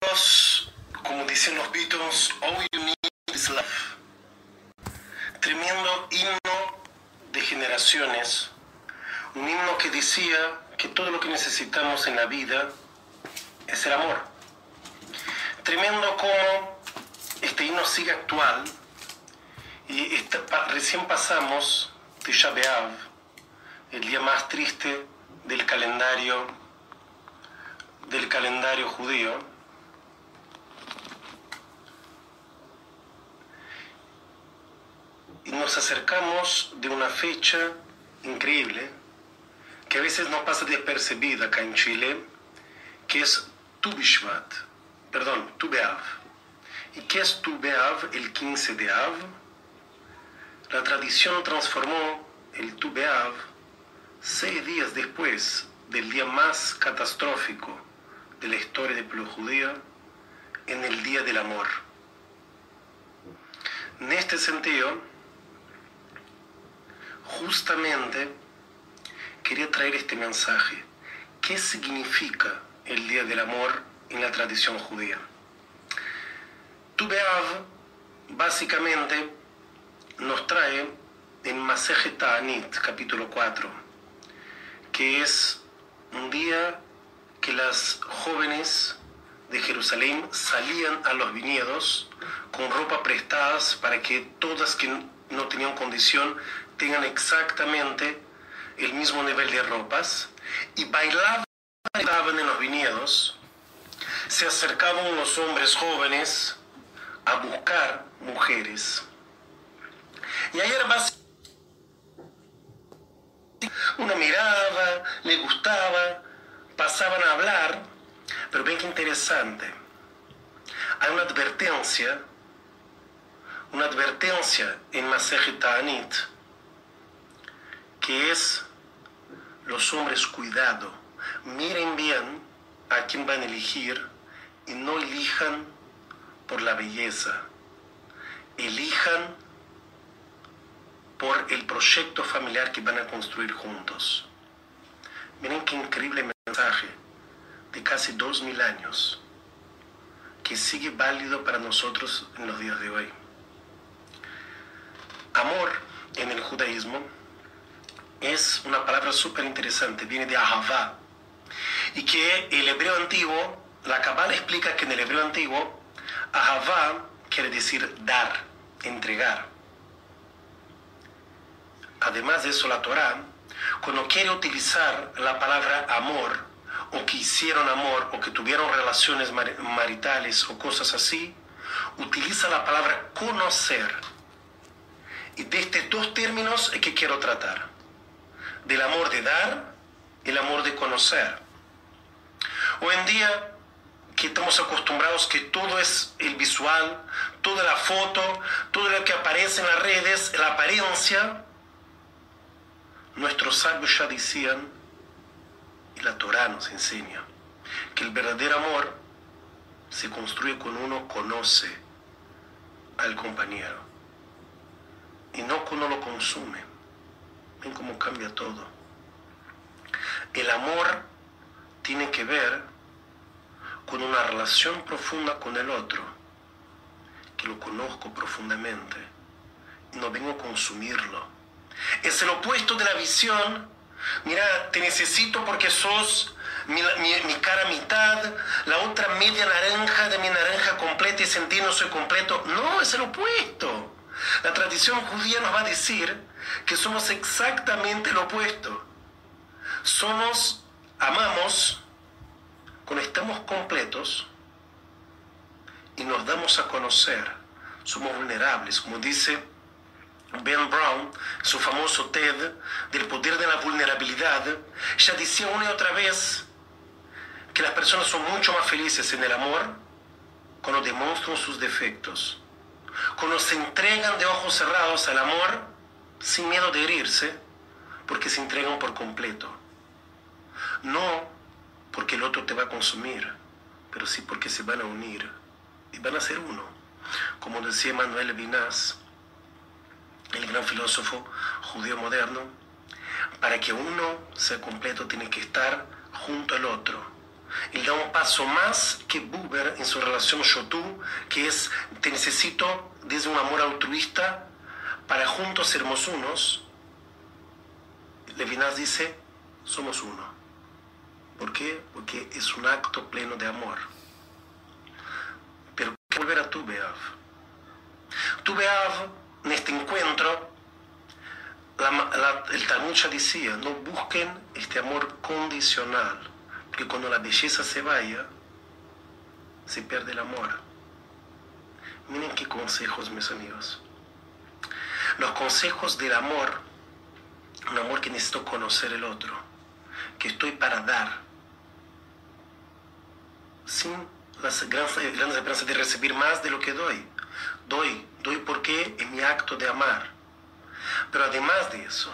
Dios, como dicen los Beatles, all you need is love. Tremendo himno de generaciones, un himno que decía que todo lo que necesitamos en la vida es el amor. Tremendo como este himno sigue actual y recién pasamos de B'Av, el día más triste del calendario del calendario judío. Y nos acercamos de una fecha increíble que a veces no pasa despercibida acá en Chile, que es Tu Bishvat, perdón, Tu Beav. ¿Y qué es Tu Beav, el 15 de Av? La tradición transformó el Tu Beav seis días después del día más catastrófico de la historia del pueblo judío en el Día del Amor. En este sentido, justamente quería traer este mensaje. ¿Qué significa el Día del Amor en la tradición judía? Tu básicamente nos trae en Maseje Ta'anit, capítulo 4, que es un día que las jóvenes de Jerusalén salían a los viñedos con ropa prestadas para que todas que no tenían condición tengan exactamente el mismo nivel de ropas y bailaban, en los viñedos. Se acercaban los hombres jóvenes a buscar mujeres. Y ayer más uno miraba, le gustaba, pasaban a hablar, pero ven que interesante. Hay una advertencia, una advertencia en Masej Ta'anit, que es los hombres cuidado, miren bien a quién van a elegir y no elijan por la belleza, elijan por el proyecto familiar que van a construir juntos. Miren qué increíble mensaje de casi dos mil años que sigue válido para nosotros en los días de hoy. Amor en el judaísmo es una palabra súper interesante, viene de ahavá, y que el hebreo antiguo, la Kabbalah explica que en el hebreo antiguo, ahavá quiere decir dar, entregar. Además de eso, la Torah cuando quiere utilizar la palabra amor, o que hicieron amor, o que tuvieron relaciones maritales o cosas así, utiliza la palabra conocer. Y de estos dos términos es que quiero tratar. Del amor de dar el amor de conocer. Hoy en día que estamos acostumbrados que todo es el visual, toda la foto, todo lo que aparece en las redes, la apariencia, Nuestros sabios ya decían, y la Torah nos enseña, que el verdadero amor se construye cuando uno conoce al compañero y no cuando lo consume. Ven cómo cambia todo. El amor tiene que ver con una relación profunda con el otro, que lo conozco profundamente no vengo a consumirlo es el opuesto de la visión. Mira, te necesito porque sos mi, cara mitad, la otra media naranja de mi naranja completa y sentir no soy completo. No, es el opuesto. La tradición judía nos va a decir que somos exactamente lo opuesto. Somos, amamos cuando estamos completos y nos damos a conocer. Somos vulnerables, como dice Ben Brown, su famoso TED del poder de la vulnerabilidad, ya decía una y otra vez que las personas son mucho más felices en el amor cuando demuestran sus defectos, cuando se entregan de ojos cerrados al amor sin miedo de herirse, porque se entregan por completo. No porque el otro te va a consumir, pero sí porque se van a unir y van a ser uno. Como decía Manuel Vinás, el gran filósofo judío moderno, para que uno sea completo tiene que estar junto al otro, Él da un paso más que Buber en su relación yo-tú, que es te necesito desde un amor altruista para juntos sermos unos. Levinas dice, somos uno. ¿Por qué? Porque es un acto pleno de amor. Pero que volver a tu Beav. Tu Beav, en este encuentro, el Talmud ya decía, no busquen este amor condicional, porque cuando la belleza se vaya, se pierde el amor. Miren qué consejos, mis amigos. Los consejos del amor, un amor que necesito conocer el otro, que estoy para dar, sin las grandes, grandes esperanzas de recibir más de lo que doy. Doy, doy porque es mi acto de amar. Pero además de eso,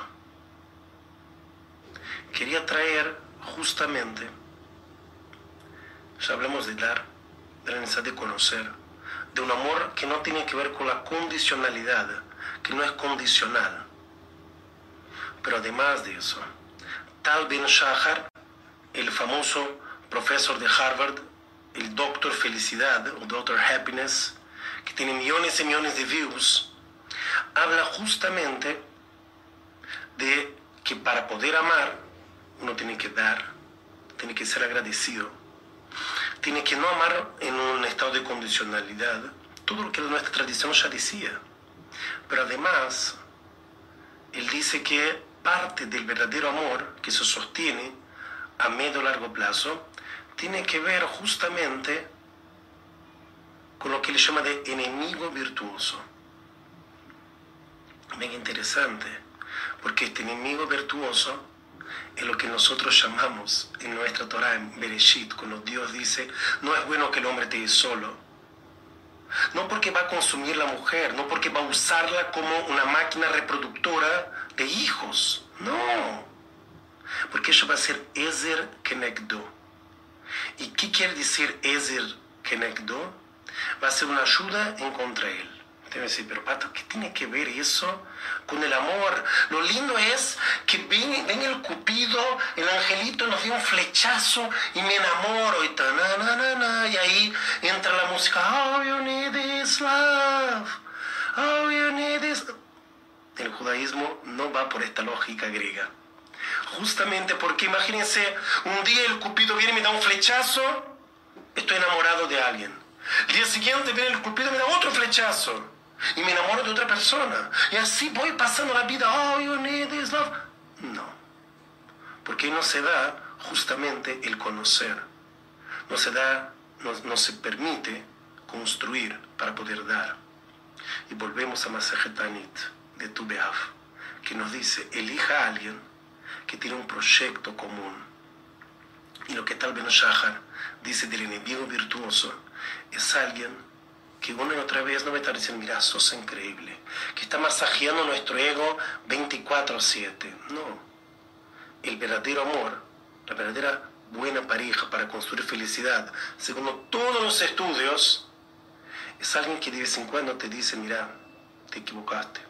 quería traer justamente, ya hablamos de dar, de la necesidad de conocer, de un amor que no tiene que ver con la condicionalidad, que no es condicional. Pero además de eso, Tal Ben Shahar, el famoso profesor de Harvard, el Doctor Felicidad o Doctor Happiness, que tiene millones y millones de views, habla justamente de que para poder amar uno tiene que dar, tiene que ser agradecido, tiene que no amar en un estado de condicionalidad, todo lo que nuestra tradición ya decía. Pero además, él dice que parte del verdadero amor que se sostiene a medio o largo plazo tiene que ver justamente con lo que él llama de enemigo virtuoso. Bien interesante, porque este enemigo virtuoso es lo que nosotros llamamos en nuestra Torah, en Bereshit, cuando Dios dice, no es bueno que el hombre esté solo. No porque va a consumir la mujer, no porque va a usarla como una máquina reproductora de hijos, no. Porque eso va a ser Ezer Kenegdo. ¿Y qué quiere decir Ezer Kenegdo? Va a ser una ayuda en contra él. Te decir, pero Pato, ¿qué tiene que ver eso con el amor? Lo lindo es que ven, el cupido, el angelito nos dio un flechazo y me enamoro y ta, y ahí entra la música, all you need is love, all you need is... El judaísmo no va por esta lógica griega. Justamente porque imagínense, un día el cupido viene y me da un flechazo, estoy enamorado de alguien. El día siguiente viene el cupido y me da otro flechazo y me enamoro de otra persona. Y así voy pasando la vida. Oh, you need this love. No. Porque no se da justamente el conocer. No se da, no, se permite construir para poder dar. Y volvemos a Masajetanit de Tubeaf, que nos dice, elija a alguien que tiene un proyecto común. Y lo que tal Ben Shahar dice del enemigo virtuoso es alguien que una y otra vez no me está diciendo, mira, sos increíble, que está masajeando nuestro ego 24/7. No, el verdadero amor, la verdadera buena pareja para construir felicidad, según todos los estudios, es alguien que de vez en cuando te dice, mira, te equivocaste,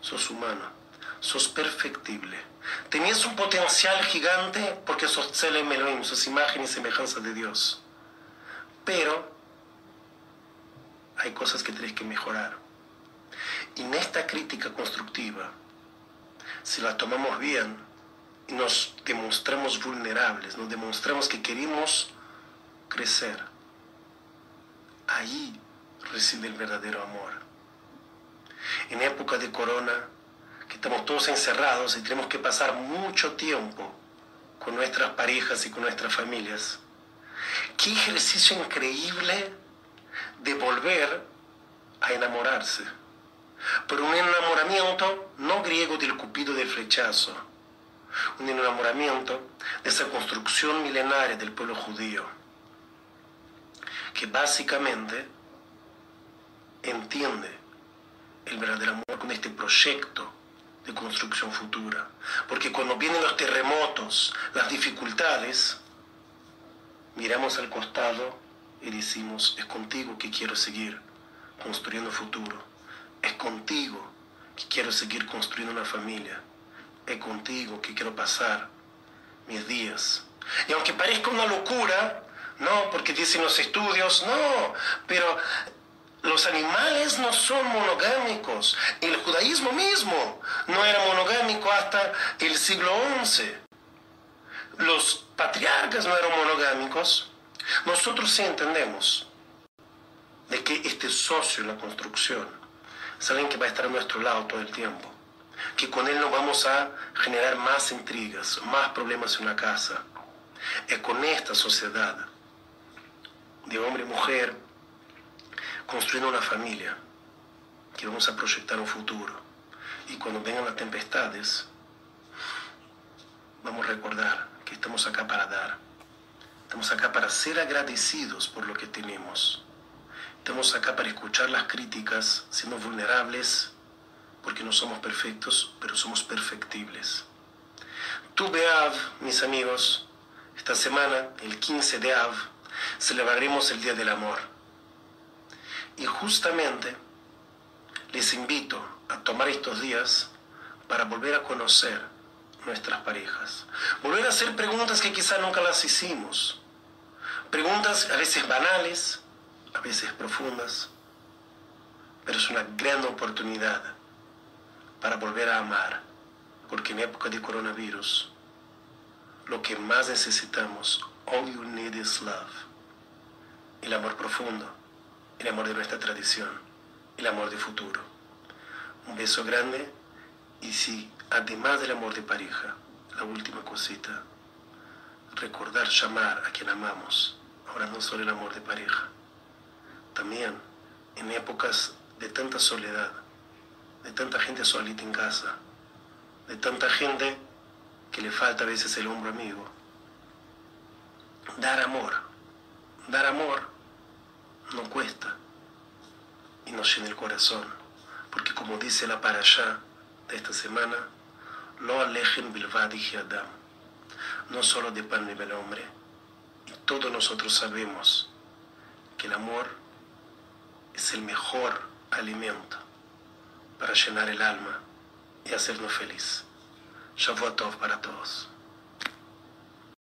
sos humano, sos perfectible. Tenías un potencial gigante porque sos Tselem Elohim, sos imagen y semejanza de Dios. Pero hay cosas que tenés que mejorar. Y en esta crítica constructiva, si la tomamos bien nos demostramos vulnerables, nos demostramos que queremos crecer, ahí reside el verdadero amor. En época de corona, que estamos todos encerrados y tenemos que pasar mucho tiempo con nuestras parejas y con nuestras familias, qué ejercicio increíble de volver a enamorarse. Pero un enamoramiento no griego del cupido del flechazo, un enamoramiento de esa construcción milenaria del pueblo judío, que básicamente entiende el verdadero amor con este proyecto de construcción futura. Porque cuando vienen los terremotos, las dificultades, miramos al costado y decimos, es contigo que quiero seguir construyendo futuro, es contigo que quiero seguir construyendo una familia, es contigo que quiero pasar mis días, Y aunque parezca una locura, no, porque dicen los estudios, no, pero los animales no son monogámicos. El judaísmo mismo no era monogámico hasta el siglo XI. Los patriarcas no eran monogámicos. Nosotros sí entendemos de que este socio en la construcción es alguien que va a estar a nuestro lado todo el tiempo. Que con él no vamos a generar más intrigas, más problemas en una casa. Es con esta sociedad de hombre y mujer construyendo una familia que vamos a proyectar un futuro. Y cuando vengan las tempestades, vamos a recordar que estamos acá para dar. Estamos acá para ser agradecidos por lo que tenemos. Estamos acá para escuchar las críticas, siendo vulnerables, porque no somos perfectos, pero somos perfectibles. Tu Beav, mis amigos, esta semana, el 15 de Av, celebraremos el Día del Amor. Y justamente les invito a tomar estos días para volver a conocer nuestras parejas. Volver a hacer preguntas que quizá nunca las hicimos. Preguntas a veces banales, a veces profundas, pero es una gran oportunidad para volver a amar, porque en época de coronavirus lo que más necesitamos, all you need is love, el amor profundo, el amor de nuestra tradición, el amor de futuro. Un beso grande y si además del amor de pareja, la última cosita, recordar llamar a quien amamos, ahora no solo el amor de pareja, también en épocas de tanta soledad, de tanta gente solita en casa, de tanta gente que le falta a veces el hombro amigo. Dar amor, dar amor no cuesta y nos llena el corazón, porque como dice la para allá de esta semana, lo alejen bilvadi Adam, no solo de pan vive el hombre, y todos nosotros sabemos que el amor es el mejor alimento para llenar el alma y hacernos feliz. Shavuot para todos.